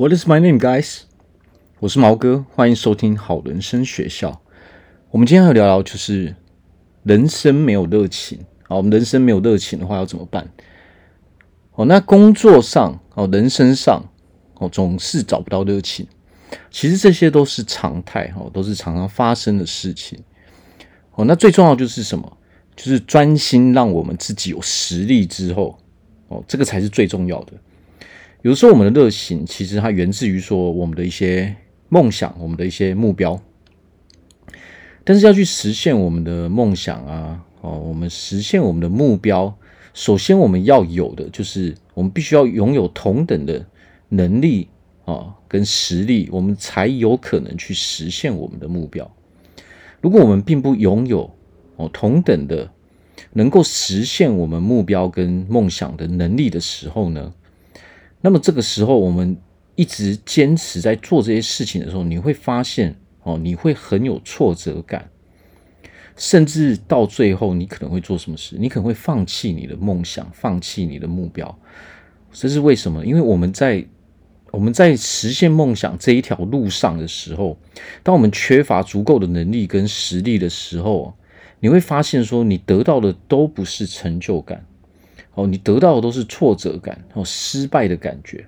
What is my name, guys？我是毛哥，欢迎收听好人生学校。我们今天要聊聊，就是人生没有热情。啊，我们人生没有热情的话，要怎么办？哦，那工作上哦，人生上哦，总是找不到热情。其实这些都是常态哈，都是常常发生的事情。哦，那最重要就是什么？就是专心让我们自己有实力之后，哦，这个才是最重要的。有时候我们的热情其实它源自于说我们的一些梦想，我们的一些目标。但是要去实现我们的梦想啊，哦，我们实现我们的目标，首先我们要有的就是我们必须要拥有同等的能力啊，跟实力，我们才有可能去实现我们的目标。如果我们并不拥有哦同等的能够实现我们目标跟梦想的能力的时候呢，那么这个时候，我们一直坚持在做这些事情的时候，你会发现哦，你会很有挫折感，甚至到最后，你可能会做什么事？你可能会放弃你的梦想，放弃你的目标。这是为什么？因为我们在我们在实现梦想这一条路上的时候，当我们缺乏足够的能力跟实力的时候，你会发现说，你得到的都不是成就感。哦，你得到的都是挫折感，哦，失败的感觉，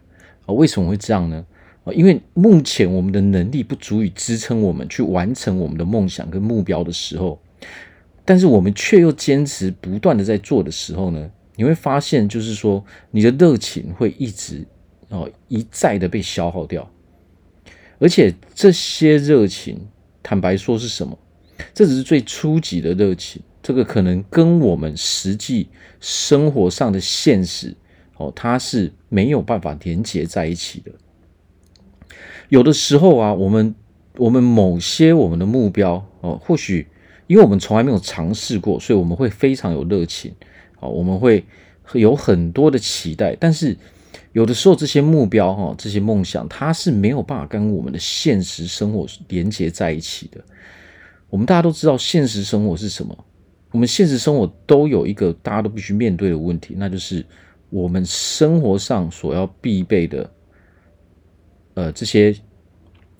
啊，为什么会这样呢？啊，因为目前我们的能力不足以支撑我们去完成我们的梦想跟目标的时候，但是我们却又坚持不断的在做的时候呢，你会发现，就是说你的热情会一直哦一再的被消耗掉，而且这些热情，坦白说是什么？这只是最初级的热情。这个可能跟我们实际生活上的现实哦，它是没有办法连接在一起的。有的时候啊，我们我们某些我们的目标哦，或许因为我们从来没有尝试过，所以我们会非常有热情哦，我们会有很多的期待。但是有的时候，这些目标哈，这些梦想，它是没有办法跟我们的现实生活连接在一起的。我们大家都知道，现实生活是什么？我们现实生活都有一个大家都必须面对的问题，那就是我们生活上所要必备的，呃，这些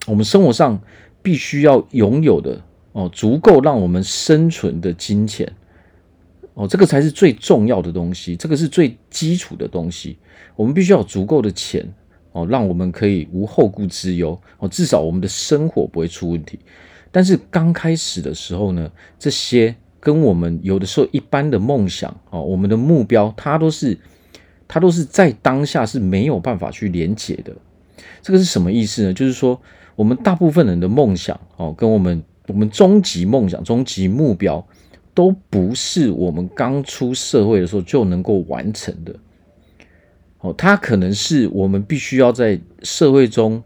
我们生活上必须要拥有的哦，足够让我们生存的金钱哦，这个才是最重要的东西，这个是最基础的东西。我们必须要有足够的钱哦，让我们可以无后顾之忧哦，至少我们的生活不会出问题。但是刚开始的时候呢，这些。跟我们有的时候一般的梦想哦，我们的目标，它都是它都是在当下是没有办法去连结的。这个是什么意思呢？就是说，我们大部分人的梦想哦，跟我们我们终极梦想、终极目标，都不是我们刚出社会的时候就能够完成的。哦，它可能是我们必须要在社会中。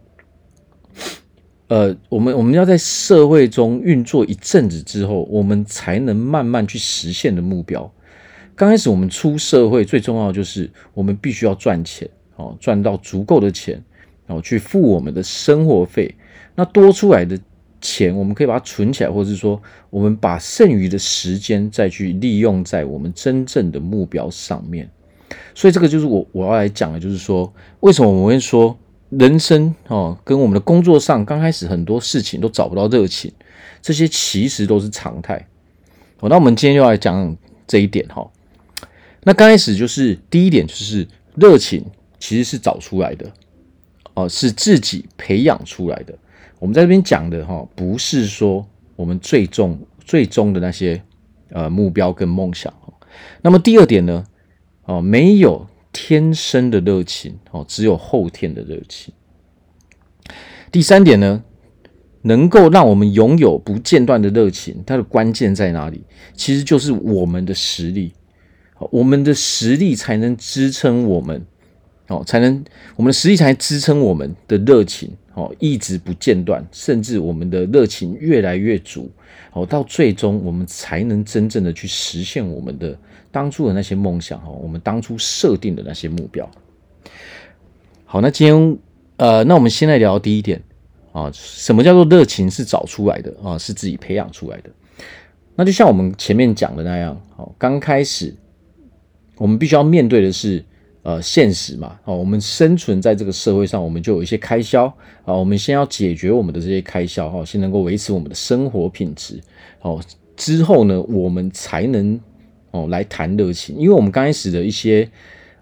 呃，我们我们要在社会中运作一阵子之后，我们才能慢慢去实现的目标。刚开始我们出社会最重要的就是我们必须要赚钱哦，赚到足够的钱然哦，去付我们的生活费。那多出来的钱，我们可以把它存起来，或者是说，我们把剩余的时间再去利用在我们真正的目标上面。所以这个就是我我要来讲的，就是说，为什么我们会说。人生哦，跟我们的工作上刚开始很多事情都找不到热情，这些其实都是常态。哦，那我们今天就来讲这一点哈。那刚开始就是第一点，就是热情其实是找出来的哦，是自己培养出来的。我们在这边讲的哈，不是说我们最终最终的那些呃目标跟梦想。那么第二点呢，哦，没有。天生的热情哦，只有后天的热情。第三点呢，能够让我们拥有不间断的热情，它的关键在哪里？其实就是我们的实力，我们的实力才能支撑我们哦，才能我们的实力才支撑我们的热情哦，一直不间断，甚至我们的热情越来越足哦，到最终我们才能真正的去实现我们的。当初的那些梦想哈，我们当初设定的那些目标。好，那今天呃，那我们先来聊第一点啊，什么叫做热情是找出来的啊，是自己培养出来的。那就像我们前面讲的那样，好，刚开始我们必须要面对的是呃现实嘛，哦，我们生存在这个社会上，我们就有一些开销啊，我们先要解决我们的这些开销哈，先能够维持我们的生活品质哦，之后呢，我们才能哦来谈热情，因为我们刚开始的一些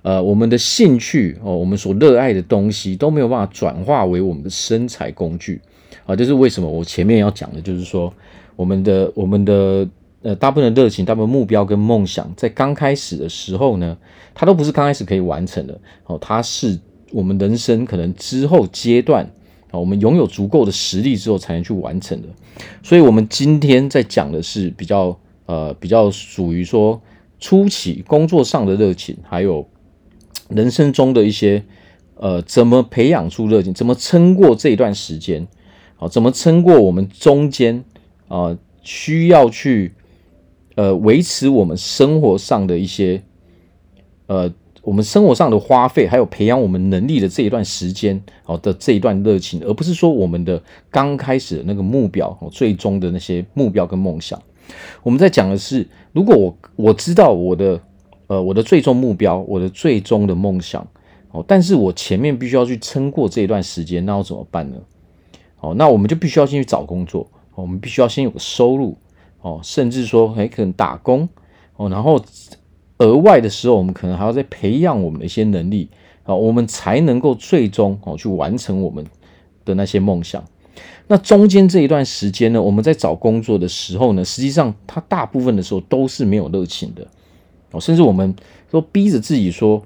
呃我们的兴趣哦，我们所热爱的东西都没有办法转化为我们的生财工具啊，这是为什么我前面要讲的，就是说我们的我们的。呃，大部分的热情、大部分目标跟梦想，在刚开始的时候呢，它都不是刚开始可以完成的哦，它是我们人生可能之后阶段啊，我们拥有足够的实力之后才能去完成的。所以，我们今天在讲的是比较呃，比较属于说初期工作上的热情，还有人生中的一些呃，怎么培养出热情，怎么撑过这一段时间，好，怎么撑过我们中间啊，需要去。呃，维持我们生活上的一些，呃，我们生活上的花费，还有培养我们能力的这一段时间，好的这一段热情，而不是说我们的刚开始的那个目标，哦最终的那些目标跟梦想。我们在讲的是，如果我我知道我的，呃，我的最终目标，我的最终的梦想，哦，但是我前面必须要去撑过这一段时间，那要怎么办呢？哦，那我们就必须要先去找工作，我们必须要先有个收入。哦，甚至说还可能打工哦，然后额外的时候，我们可能还要再培养我们的一些能力啊，我们才能够最终哦去完成我们的那些梦想。那中间这一段时间呢，我们在找工作的时候呢，实际上它大部分的时候都是没有热情的哦，甚至我们都逼着自己说。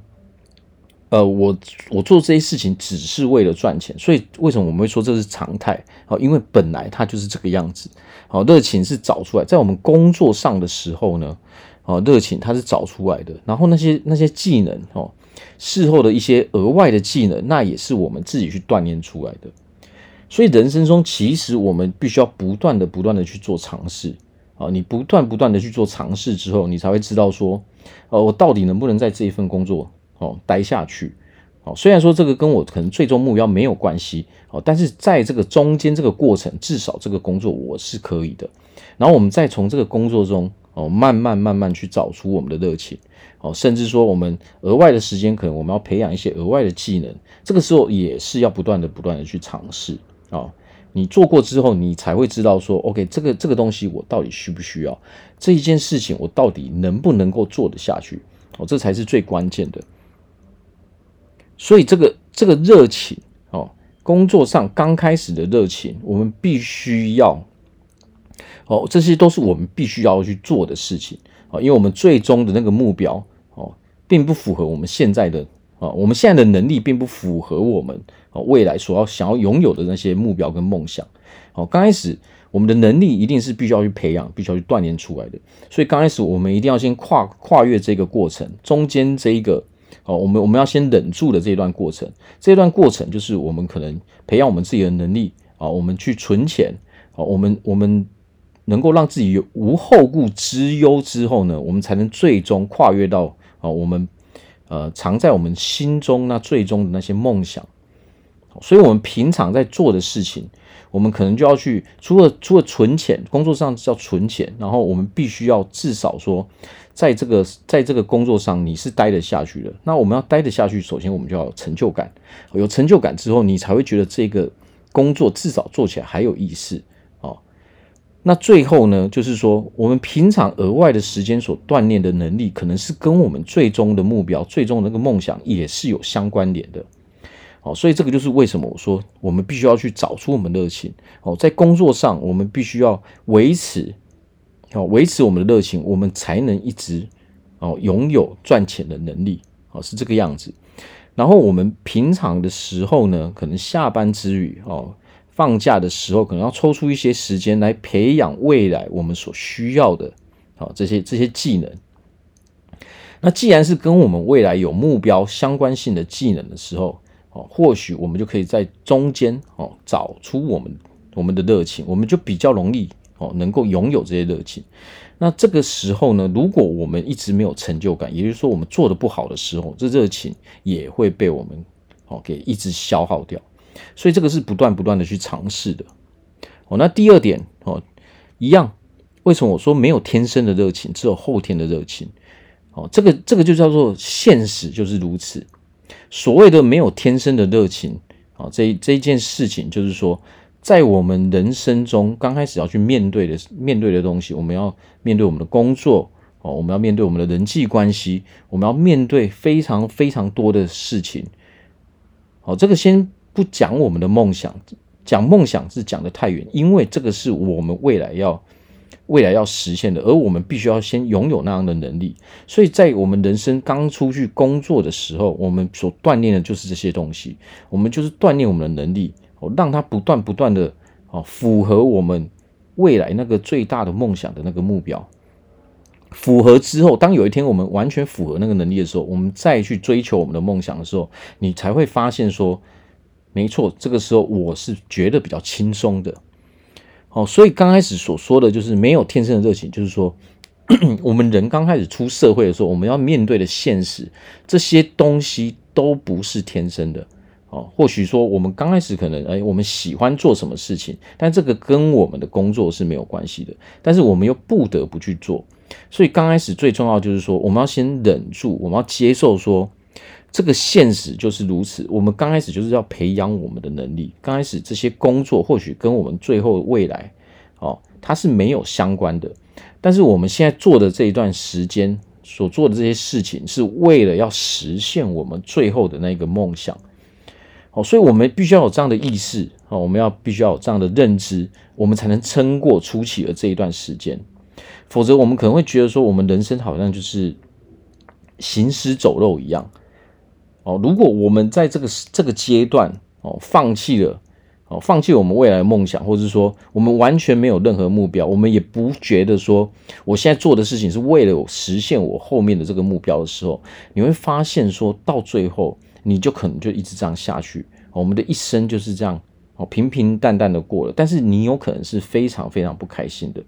呃，我我做这些事情只是为了赚钱，所以为什么我们会说这是常态？好，因为本来它就是这个样子。好，热情是找出来，在我们工作上的时候呢，哦，热情它是找出来的。然后那些那些技能哦，事后的一些额外的技能，那也是我们自己去锻炼出来的。所以人生中，其实我们必须要不断的、不断的去做尝试。啊，你不断不断的去做尝试之后，你才会知道说，呃，我到底能不能在这一份工作。哦，待下去，哦，虽然说这个跟我可能最终目标没有关系，哦，但是在这个中间这个过程，至少这个工作我是可以的。然后我们再从这个工作中，哦，慢慢慢慢去找出我们的热情，哦，甚至说我们额外的时间，可能我们要培养一些额外的技能，这个时候也是要不断的不断的去尝试，哦，你做过之后，你才会知道说，OK，这个这个东西我到底需不需要，这一件事情我到底能不能够做得下去，哦，这才是最关键的。所以这个这个热情哦，工作上刚开始的热情，我们必须要哦，这些都是我们必须要去做的事情啊，因为我们最终的那个目标哦，并不符合我们现在的啊，我们现在的能力并不符合我们哦未来所要想要拥有的那些目标跟梦想。哦，刚开始我们的能力一定是必须要去培养，必须要去锻炼出来的。所以刚开始我们一定要先跨跨越这个过程，中间这一个。哦，我们我们要先忍住的这一段过程，这段过程就是我们可能培养我们自己的能力啊，我们去存钱啊，我们我们能够让自己无后顾之忧之后呢，我们才能最终跨越到啊，我们呃藏在我们心中那最终的那些梦想。所以，我们平常在做的事情，我们可能就要去除了除了存钱，工作上叫存钱，然后我们必须要至少说。在这个在这个工作上，你是待得下去的。那我们要待得下去，首先我们就要有成就感。有成就感之后，你才会觉得这个工作至少做起来还有意思哦。那最后呢，就是说我们平常额外的时间所锻炼的能力，可能是跟我们最终的目标、最终的那个梦想也是有相关联的。哦，所以这个就是为什么我说我们必须要去找出我们热情。哦，在工作上，我们必须要维持。哦维持我们的热情，我们才能一直哦拥有赚钱的能力，哦是这个样子。然后我们平常的时候呢，可能下班之余哦，放假的时候，可能要抽出一些时间来培养未来我们所需要的哦这些这些技能。那既然是跟我们未来有目标相关性的技能的时候，哦或许我们就可以在中间哦找出我们我们的热情，我们就比较容易。哦，能够拥有这些热情，那这个时候呢，如果我们一直没有成就感，也就是说我们做得不好的时候，这热情也会被我们哦给一直消耗掉。所以这个是不断不断的去尝试的。哦，那第二点哦，一样，为什么我说没有天生的热情，只有后天的热情？哦，这个这个就叫做现实就是如此。所谓的没有天生的热情，啊，这这一件事情就是说，在我们人生中刚开始要去面对的面对的东西，我们要面对我们的工作，哦，我们要面对我们的人际关系，我们要面对非常非常多的事情。好，这个先不讲我们的梦想，讲梦想是讲的太远，因为这个是我们未来要。未来要实现的，而我们必须要先拥有那样的能力。所以在我们人生刚出去工作的时候，我们所锻炼的就是这些东西。我们就是锻炼我们的能力，哦，让它不断不断的哦，符合我们未来那个最大的梦想的那个目标。符合之后，当有一天我们完全符合那个能力的时候，我们再去追求我们的梦想的时候，你才会发现说，没错，这个时候我是觉得比较轻松的。哦，所以刚开始所说的就是没有天生的热情，就是说，我们人刚开始出社会的时候，我们要面对的现实，这些东西都不是天生的。哦，或许说我们刚开始可能，哎，我们喜欢做什么事情，但这个跟我们的工作是没有关系的，但是我们又不得不去做。所以刚开始最重要就是说，我们要先忍住，我们要接受说。这个现实就是如此。我们刚开始就是要培养我们的能力。刚开始这些工作或许跟我们最后的未来，哦，它是没有相关的。但是我们现在做的这一段时间所做的这些事情，是为了要实现我们最后的那个梦想。哦，所以我们必须要有这样的意识，哦，我们要必须要有这样的认知，我们才能撑过初期的这一段时间。否则，我们可能会觉得说，我们人生好像就是行尸走肉一样。哦，如果我们在这个这个阶段哦，放弃了哦，放弃我们未来的梦想，或者是说我们完全没有任何目标，我们也不觉得说我现在做的事情是为了实现我后面的这个目标的时候，你会发现说到最后，你就可能就一直这样下去。我们的一生就是这样哦，平平淡淡的过了，但是你有可能是非常非常不开心的。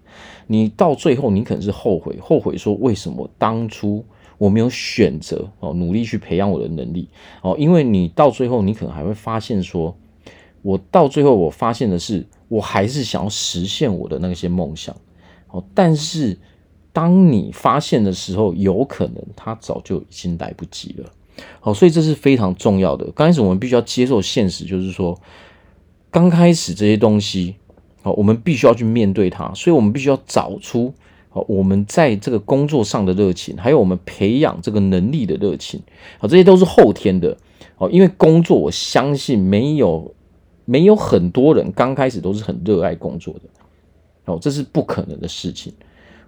你到最后，你可能是后悔，后悔说为什么当初。我没有选择哦，努力去培养我的能力哦，因为你到最后，你可能还会发现说，我到最后我发现的是，我还是想要实现我的那些梦想哦，但是当你发现的时候，有可能它早就已经来不及了。好，所以这是非常重要的。刚开始我们必须要接受现实，就是说，刚开始这些东西，好，我们必须要去面对它，所以我们必须要找出。好，我们在这个工作上的热情，还有我们培养这个能力的热情，好，这些都是后天的。好，因为工作，我相信没有没有很多人刚开始都是很热爱工作的。哦，这是不可能的事情。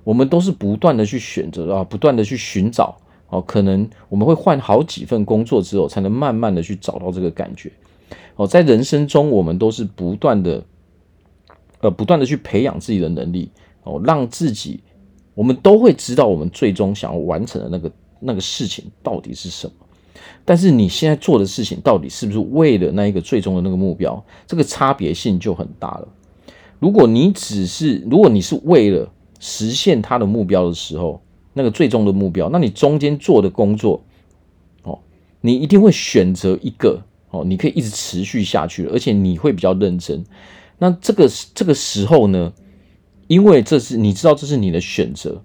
我们都是不断的去选择啊，不断的去寻找。哦，可能我们会换好几份工作之后，才能慢慢的去找到这个感觉。哦，在人生中，我们都是不断的，呃，不断的去培养自己的能力，哦，让自己。我们都会知道，我们最终想要完成的那个那个事情到底是什么。但是你现在做的事情到底是不是为了那一个最终的那个目标？这个差别性就很大了。如果你只是，如果你是为了实现他的目标的时候，那个最终的目标，那你中间做的工作，哦，你一定会选择一个哦，你可以一直持续下去，而且你会比较认真。那这个这个时候呢？因为这是你知道，这是你的选择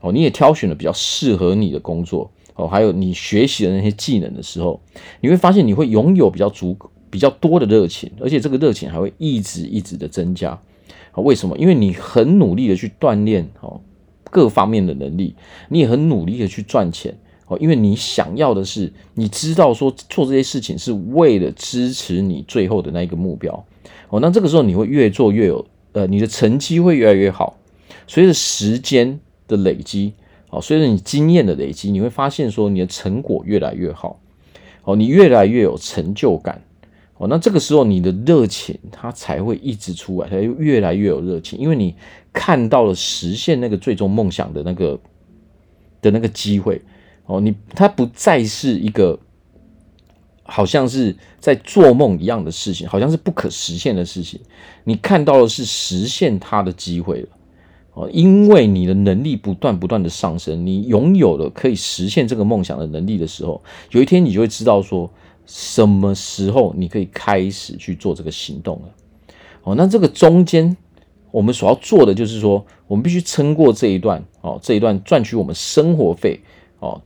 哦，你也挑选了比较适合你的工作哦，还有你学习的那些技能的时候，你会发现你会拥有比较足、比较多的热情，而且这个热情还会一直一直的增加。为什么？因为你很努力的去锻炼哦各方面的能力，你也很努力的去赚钱哦，因为你想要的是，你知道说做这些事情是为了支持你最后的那一个目标哦，那这个时候你会越做越有。呃，你的成绩会越来越好，随着时间的累积，哦，随着你经验的累积，你会发现说你的成果越来越好，哦，你越来越有成就感，哦，那这个时候你的热情它才会一直出来，它就越来越有热情，因为你看到了实现那个最终梦想的那个的那个机会，哦，你它不再是一个。好像是在做梦一样的事情，好像是不可实现的事情。你看到的是实现它的机会了哦，因为你的能力不断不断的上升，你拥有了可以实现这个梦想的能力的时候，有一天你就会知道说，什么时候你可以开始去做这个行动了。哦，那这个中间我们所要做的就是说，我们必须撑过这一段哦，这一段赚取我们生活费哦，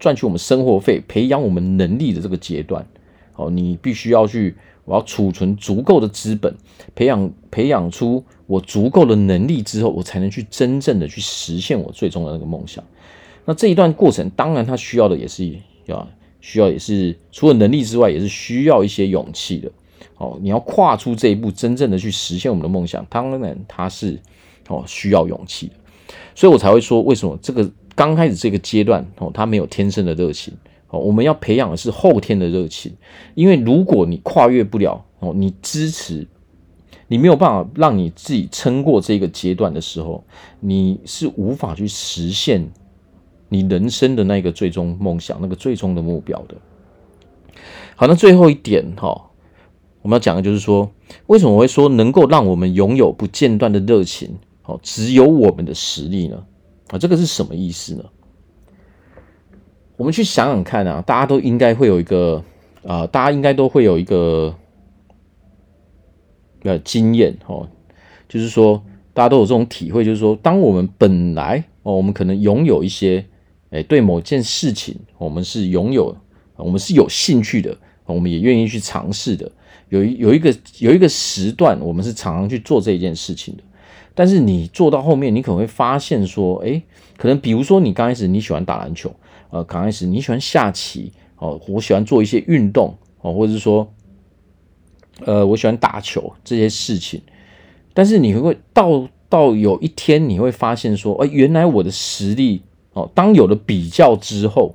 赚取我们生活费、培养我们能力的这个阶段，哦，你必须要去，我要储存足够的资本，培养培养出我足够的能力之后，我才能去真正的去实现我最终的那个梦想。那这一段过程，当然它需要的也是要需要也是除了能力之外，也是需要一些勇气的。哦，你要跨出这一步，真正的去实现我们的梦想，当然它是哦需要勇气的。所以我才会说，为什么这个刚开始这个阶段哦，他没有天生的热情哦，我们要培养的是后天的热情。因为如果你跨越不了哦，你支持你没有办法让你自己撑过这个阶段的时候，你是无法去实现你人生的那个最终梦想、那个最终的目标的。好，那最后一点哈，我们要讲的就是说，为什么我会说能够让我们拥有不间断的热情哦？只有我们的实力呢？啊，这个是什么意思呢？我们去想想看啊，大家都应该会有一个啊，大家应该都会有一个呃经验哦，就是说大家都有这种体会，就是说，当我们本来哦，我们可能拥有一些哎，对某件事情，我们是拥有，我们是有兴趣的，我们也愿意去尝试的。有一有一个有一个时段，我们是常常去做这件事情的。但是你做到后面，你可能会发现说，哎，可能比如说你刚开始你喜欢打篮球，呃，刚开始你喜欢下棋，哦，我喜欢做一些运动，哦，或者是说，呃，我喜欢打球这些事情。但是你会到到有一天你会发现说，哎，原来我的实力，哦，当有了比较之后。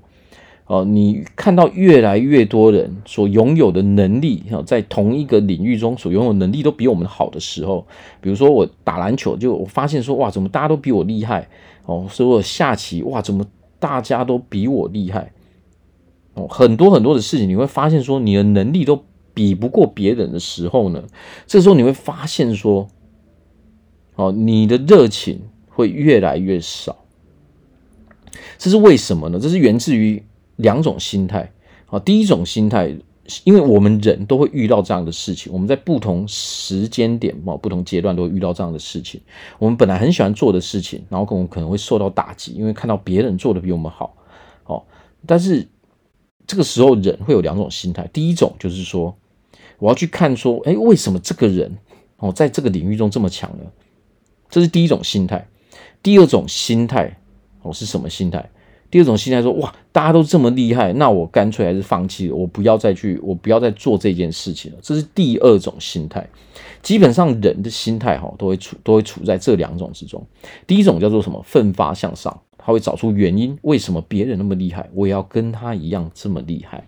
哦，你看到越来越多人所拥有的能力，哈在同一个领域中所拥有能力都比我们好的时候，比如说我打篮球，就我发现说，哇，怎么大家都比我厉害？哦，所以我下棋，哇，怎么大家都比我厉害？哦，很多很多的事情，你会发现说，你的能力都比不过别人的时候呢，这时候你会发现说，哦，你的热情会越来越少。这是为什么呢？这是源自于。两种心态，啊，第一种心态，因为我们人都会遇到这样的事情，我们在不同时间点、啊，不同阶段都会遇到这样的事情。我们本来很喜欢做的事情，然后我们可能会受到打击，因为看到别人做的比我们好，哦，但是这个时候人会有两种心态，第一种就是说，我要去看说，哎，为什么这个人哦，在这个领域中这么强呢？这是第一种心态。第二种心态哦，是什么心态？第二种心态说，哇，大家都这么厉害，那我干脆还是放弃，我不要再去，我不要再做这件事情了。这是第二种心态。基本上人的心态哈，都会处都会处在这两种之中。第一种叫做什么？奋发向上，他会找出原因，为什么别人那么厉害，我也要跟他一样这么厉害。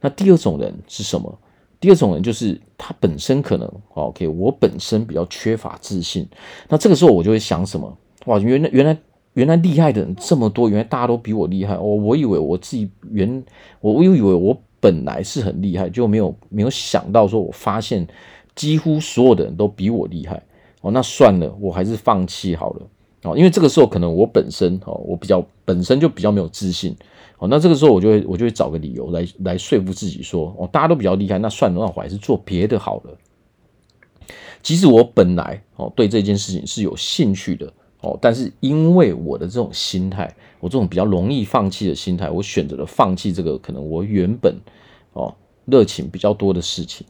那第二种人是什么？第二种人就是他本身可能，OK，我本身比较缺乏自信。那这个时候我就会想什么？哇，原来原来。原来厉害的人这么多，原来大家都比我厉害。我我以为我自己原我我以为我本来是很厉害，就没有没有想到说，我发现几乎所有的人都比我厉害。哦，那算了，我还是放弃好了。哦，因为这个时候可能我本身哦，我比较本身就比较没有自信。哦，那这个时候我就会我就会找个理由来来说服自己说，哦，大家都比较厉害，那算了，那我还是做别的好了。即使我本来哦对这件事情是有兴趣的。哦，但是因为我的这种心态，我这种比较容易放弃的心态，我选择了放弃这个可能我原本哦热情比较多的事情。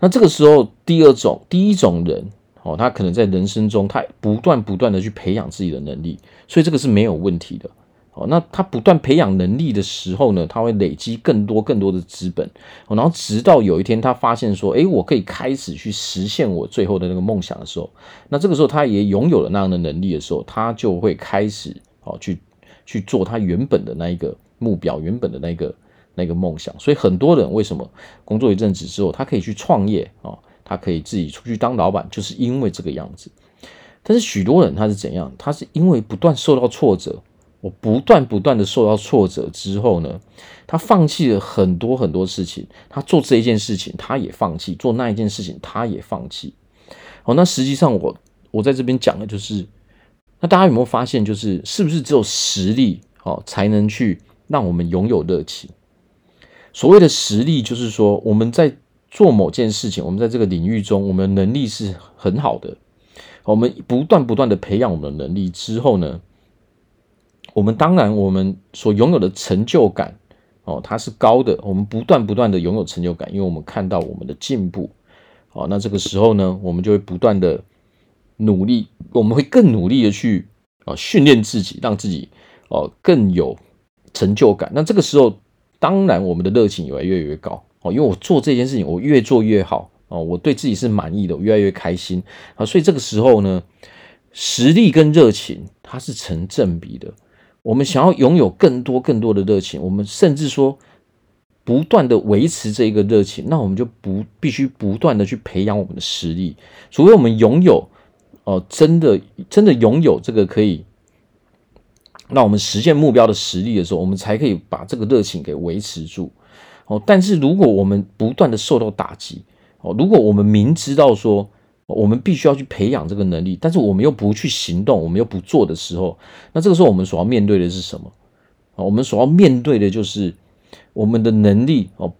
那这个时候，第二种、第一种人哦，他可能在人生中，他不断不断的去培养自己的能力，所以这个是没有问题的。哦，那他不断培养能力的时候呢，他会累积更多更多的资本，然后直到有一天他发现说，诶，我可以开始去实现我最后的那个梦想的时候，那这个时候他也拥有了那样的能力的时候，他就会开始哦去去做他原本的那一个目标，原本的那个那个梦想。所以很多人为什么工作一阵子之后，他可以去创业哦，他可以自己出去当老板，就是因为这个样子。但是许多人他是怎样？他是因为不断受到挫折。我不断不断的受到挫折之后呢，他放弃了很多很多事情。他做这一件事情，他也放弃；做那一件事情，他也放弃。好，那实际上我我在这边讲的就是，那大家有没有发现，就是是不是只有实力哦才能去让我们拥有热情？所谓的实力，就是说我们在做某件事情，我们在这个领域中，我们的能力是很好的。我们不断不断的培养我们的能力之后呢，我们当然我们所拥有的成就感哦，它是高的，我们不断不断的拥有成就感，因为我们看到我们的进步。哦，那这个时候呢，我们就会不断的努力，我们会更努力的去啊训练自己，让自己哦更有成就感。那这个时候，当然我们的热情也会越来越高哦，因为我做这件事情，我越做越好哦，我对自己是满意的，我越来越开心啊。所以这个时候呢，实力跟热情它是成正比的。我们想要拥有更多更多的热情，我们甚至说。不断的维持这一个热情，那我们就不必须不断的去培养我们的实力，除非我们拥有哦、真的真的拥有这个可以让我们实现目标的实力的时候，我们才可以把这个热情给维持住哦。但是如果我们不断的受到打击哦，如果我们明知道说我们必须要去培养这个能力，但是我们又不去行动，我们又不做的时候，那这个时候我们所要面对的是什么？我们所要面对的就是。我们的能力哦，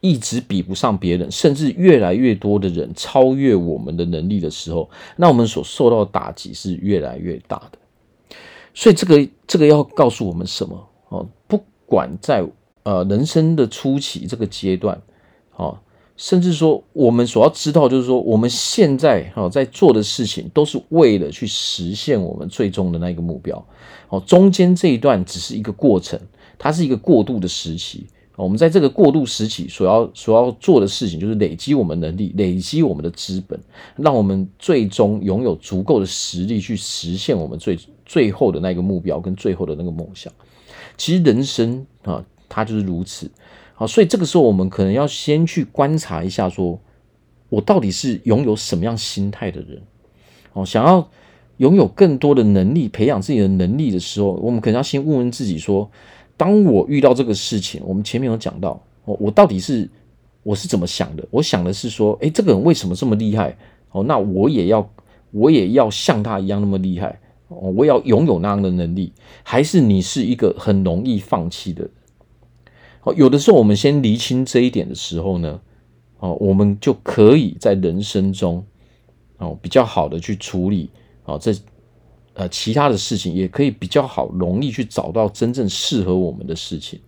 一直比不上别人，甚至越来越多的人超越我们的能力的时候，那我们所受到的打击是越来越大的。所以，这个这个要告诉我们什么哦？不管在呃人生的初期这个阶段，哦，甚至说我们所要知道，就是说我们现在哦在做的事情，都是为了去实现我们最终的那个目标。哦，中间这一段只是一个过程。它是一个过渡的时期，我们在这个过渡时期所要所要做的事情，就是累积我们能力，累积我们的资本，让我们最终拥有足够的实力去实现我们最最后的那个目标跟最后的那个梦想。其实人生啊，它就是如此。好，所以这个时候我们可能要先去观察一下，说我到底是拥有什么样心态的人？哦，想要拥有更多的能力，培养自己的能力的时候，我们可能要先问问自己说。当我遇到这个事情，我们前面有讲到，哦，我到底是我是怎么想的？我想的是说，诶，这个人为什么这么厉害？哦，那我也要，我也要像他一样那么厉害，哦，我也要拥有那样的能力。还是你是一个很容易放弃的人？哦，有的时候我们先厘清这一点的时候呢，哦，我们就可以在人生中，哦，比较好的去处理，哦，这。呃，其他的事情也可以比较好，容易去找到真正适合我们的事情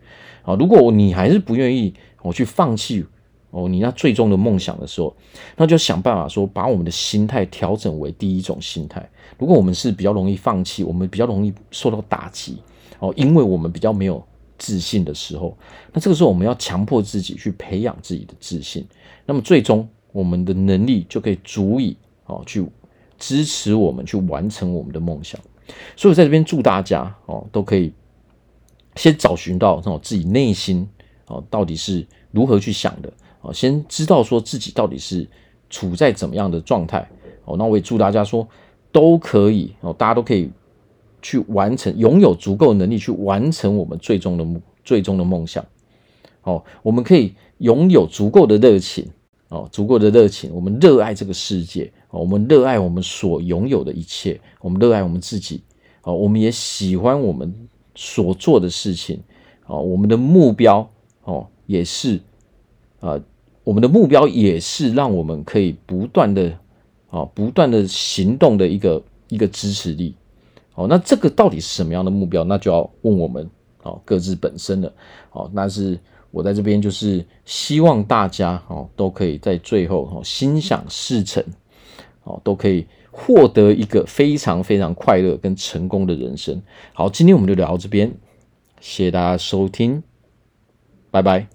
啊。如果你还是不愿意我去放弃哦，你那最终的梦想的时候，那就想办法说，把我们的心态调整为第一种心态。如果我们是比较容易放弃，我们比较容易受到打击哦，因为我们比较没有自信的时候，那这个时候我们要强迫自己去培养自己的自信，那么最终我们的能力就可以足以哦去。支持我们去完成我们的梦想，所以我在这边祝大家哦，都可以先找寻到那种自己内心哦到底是如何去想的哦，先知道说自己到底是处在怎么样的状态哦。那我也祝大家说都可以哦，大家都可以去完成，拥有足够能力去完成我们最终的梦，最终的梦想哦。我们可以拥有足够的热情哦，足够的热情，我们热爱这个世界。哦我们热爱我们所拥有的一切，我们热爱我们自己，哦，我们也喜欢我们所做的事情，哦，我们的目标，哦，也是，啊，我们的目标也是让我们可以不断的，啊，不断的行动的一个一个支持力，哦，那这个到底是什么样的目标？那就要问我们，哦，各自本身了，哦，那是我在这边就是希望大家，哦，都可以在最后，哦，心想事成。哦，都可以获得一个非常非常快乐跟成功的人生。好，今天我们就聊到这边，谢谢大家收听，拜拜。